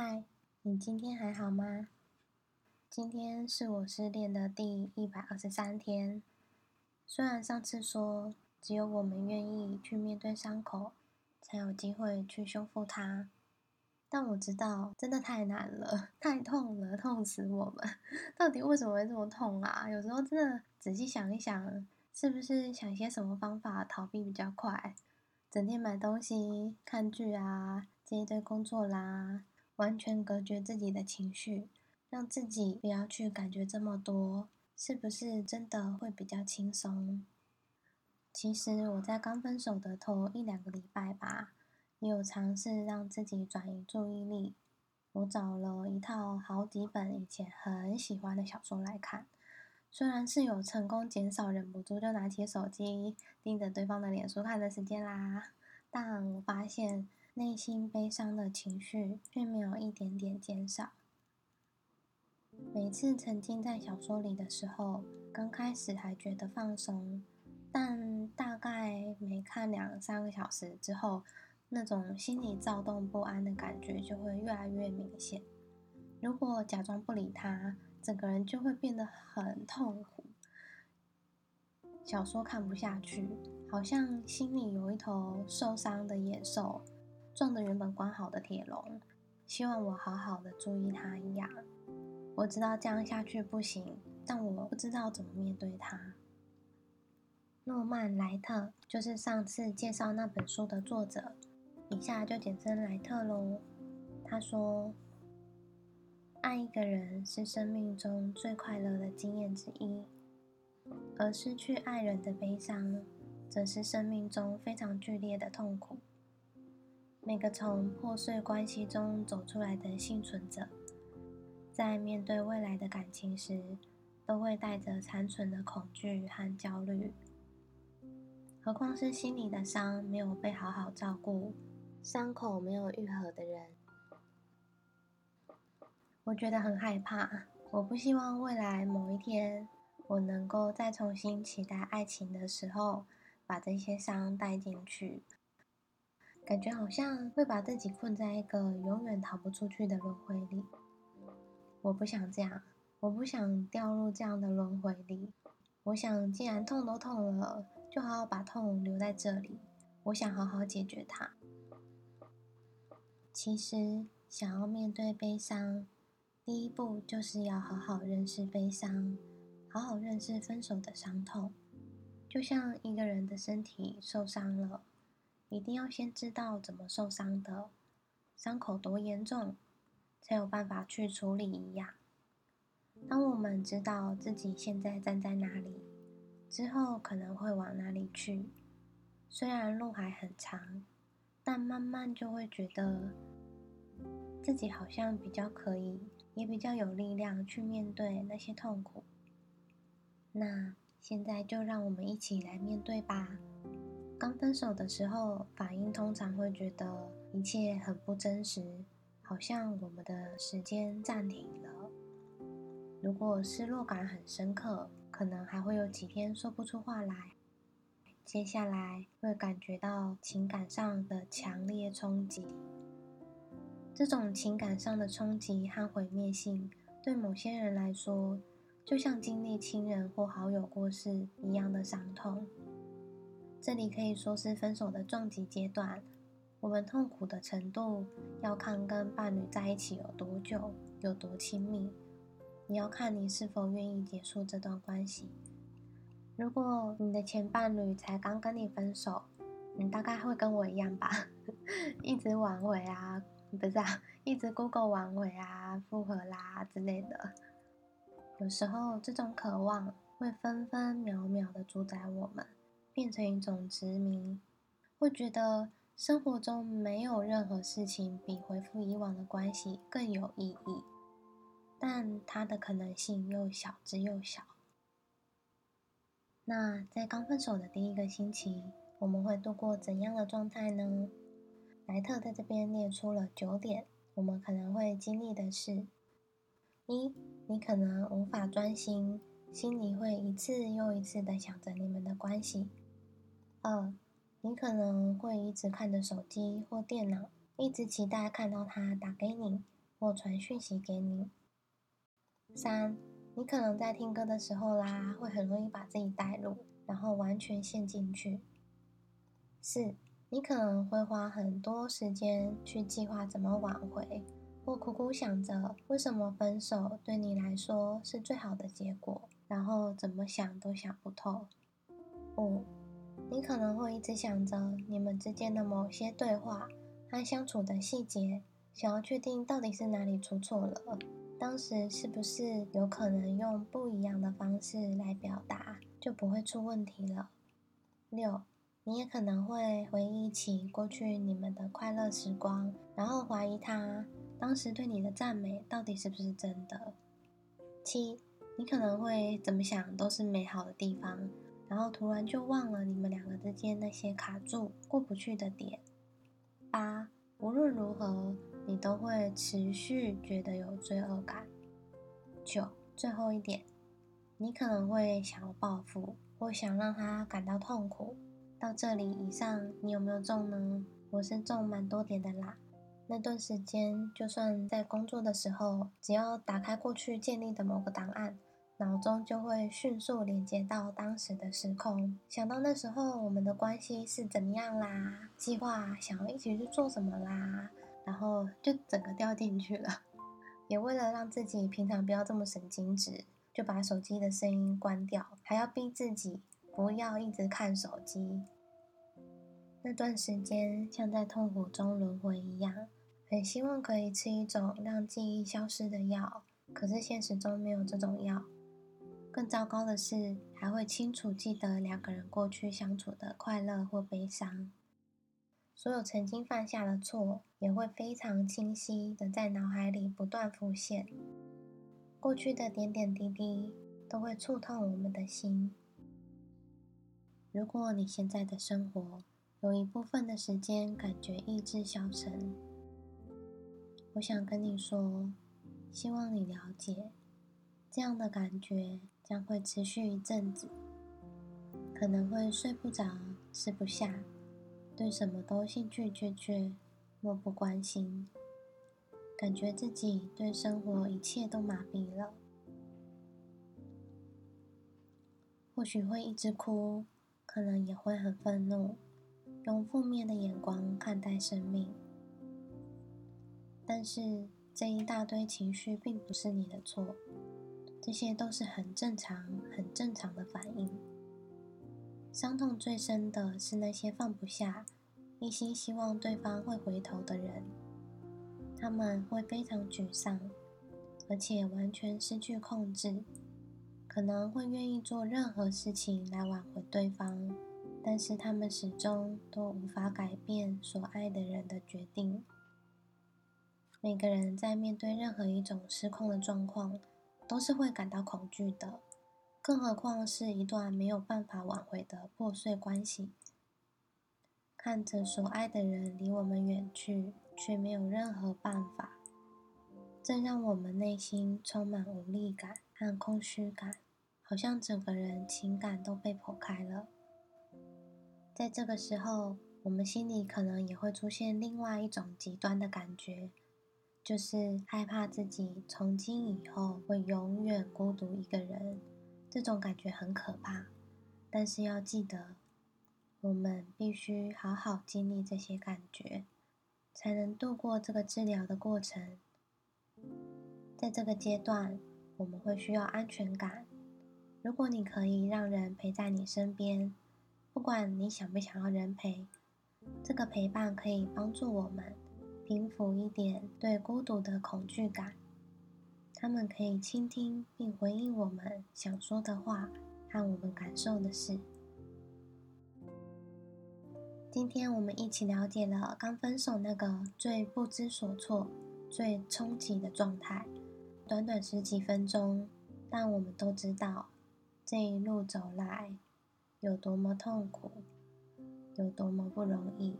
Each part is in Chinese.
嗨，你今天还好吗？今天是我失恋的第一百二十三天。虽然上次说只有我们愿意去面对伤口，才有机会去修复它，但我知道真的太难了，太痛了，痛死我们！到底为什么会这么痛啊？有时候真的仔细想一想，是不是想一些什么方法逃避比较快？整天买东西、看剧啊，接一堆工作啦，完全隔绝自己的情绪，让自己不要去感觉这么多，是不是真的会比较轻松？其实我在刚分手的头一两个礼拜吧，也有尝试让自己转移注意力。我找了一套好几本以前很喜欢的小说来看。虽然是有成功减少忍不住就拿起手机盯着对方的脸书看的时间啦，但我发现内心悲伤的情绪却没有一点点减少。每次沉浸在小说里的时候，刚开始还觉得放松，但大概没看两三个小时之后，那种心里躁动不安的感觉就会越来越明显。如果假装不理他，整个人就会变得很痛苦，小说看不下去，好像心里有一头受伤的野兽，撞的原本关好的铁笼，希望我好好的注意它一样。我知道这样下去不行，但我不知道怎么面对它。诺曼莱特就是上次介绍那本书的作者，以下就简称莱特喽。他说。爱一个人是生命中最快乐的经验之一，而失去爱人的悲伤，则是生命中非常剧烈的痛苦。每个从破碎关系中走出来的幸存者，在面对未来的感情时，都会带着残存的恐惧和焦虑。何况是心里的伤没有被好好照顾，伤口没有愈合的人。我觉得很害怕，我不希望未来某一天，我能够再重新期待爱情的时候，把这些伤带进去。感觉好像会把自己困在一个永远逃不出去的轮回里。我不想这样，我不想掉入这样的轮回里。我想，既然痛都痛了，就好好把痛留在这里。我想好好解决它。其实，想要面对悲伤。第一步就是要好好认识悲伤，好好认识分手的伤痛。就像一个人的身体受伤了，一定要先知道怎么受伤的，伤口多严重，才有办法去处理一样。当我们知道自己现在站在哪里，之后可能会往哪里去，虽然路还很长，但慢慢就会觉得自己好像比较可以。也比较有力量去面对那些痛苦。那现在就让我们一起来面对吧。刚分手的时候，反应通常会觉得一切很不真实，好像我们的时间暂停了。如果失落感很深刻，可能还会有几天说不出话来。接下来会感觉到情感上的强烈冲击。这种情感上的冲击和毁灭性，对某些人来说，就像经历亲人或好友过世一样的伤痛。这里可以说是分手的重疾阶段。我们痛苦的程度，要看跟伴侣在一起有多久、有多亲密。你要看你是否愿意结束这段关系。如果你的前伴侣才刚跟你分手，你大概会跟我一样吧，一直挽回啊。不是啊，一直 Google 挽回啊、复合啦之类的。有时候这种渴望会分分秒秒的主宰我们，变成一种执迷，会觉得生活中没有任何事情比回复以往的关系更有意义。但它的可能性又小之又小。那在刚分手的第一个星期，我们会度过怎样的状态呢？莱特在这边列出了九点我们可能会经历的事：一，你可能无法专心，心里会一次又一次的想着你们的关系；二，你可能会一直看着手机或电脑，一直期待看到他打给你，或传讯息给你。三，你可能在听歌的时候啦，会很容易把自己带入，然后完全陷进去。四，你可能会花很多时间去计划怎么挽回，或苦苦想着为什么分手对你来说是最好的结果，然后怎么想都想不透。五，你可能会一直想着你们之间的某些对话和相处的细节，想要确定到底是哪里出错了。当时是不是有可能用不一样的方式来表达，就不会出问题了？六，你也可能会回忆起过去你们的快乐时光，然后怀疑他当时对你的赞美到底是不是真的。七，你可能会怎么想都是美好的地方，然后突然就忘了你们两个之间那些卡住过不去的点。八，无论如何。你都会持续觉得有罪恶感。九，最后一点，你可能会想要报复，或想让他感到痛苦。到这里以上，你有没有中呢？我是中蛮多点的啦。那段时间，就算在工作的时候，只要打开过去建立的某个档案，脑中就会迅速连接到当时的时空，想到那时候我们的关系是怎么样啦，计划想要一起去做什么啦。然后就整个掉进去了，也为了让自己平常不要这么神经质，就把手机的声音关掉，还要逼自己不要一直看手机。那段时间像在痛苦中轮回一样，很希望可以吃一种让记忆消失的药，可是现实中没有这种药。更糟糕的是，还会清楚记得两个人过去相处的快乐或悲伤。所有曾经犯下的错，也会非常清晰的在脑海里不断浮现。过去的点点滴滴，都会触痛我们的心。如果你现在的生活有一部分的时间感觉意志消沉，我想跟你说，希望你了解，这样的感觉将会持续一阵子，可能会睡不着，吃不下。对什么都兴趣缺缺，漠不关心，感觉自己对生活一切都麻痹了。或许会一直哭，可能也会很愤怒，用负面的眼光看待生命。但是这一大堆情绪并不是你的错，这些都是很正常、很正常的反应。伤痛最深的是那些放不下、一心希望对方会回头的人，他们会非常沮丧，而且完全失去控制，可能会愿意做任何事情来挽回对方，但是他们始终都无法改变所爱的人的决定。每个人在面对任何一种失控的状况，都是会感到恐惧的。更何况是一段没有办法挽回的破碎关系。看着所爱的人离我们远去，却没有任何办法，这让我们内心充满无力感和空虚感，好像整个人情感都被剖开了。在这个时候，我们心里可能也会出现另外一种极端的感觉，就是害怕自己从今以后会永远孤独一个人。这种感觉很可怕，但是要记得，我们必须好好经历这些感觉，才能度过这个治疗的过程。在这个阶段，我们会需要安全感。如果你可以让人陪在你身边，不管你想不想要人陪，这个陪伴可以帮助我们平复一点对孤独的恐惧感。他们可以倾听并回应我们想说的话和我们感受的事。今天我们一起了解了刚分手那个最不知所措、最冲击的状态。短短十几分钟，但我们都知道这一路走来有多么痛苦，有多么不容易。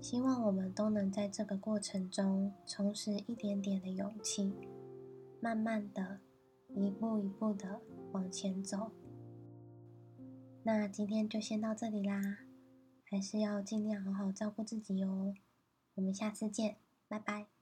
希望我们都能在这个过程中重拾一点点的勇气，慢慢的，一步一步的往前走。那今天就先到这里啦，还是要尽量好好照顾自己哦。我们下次见，拜拜。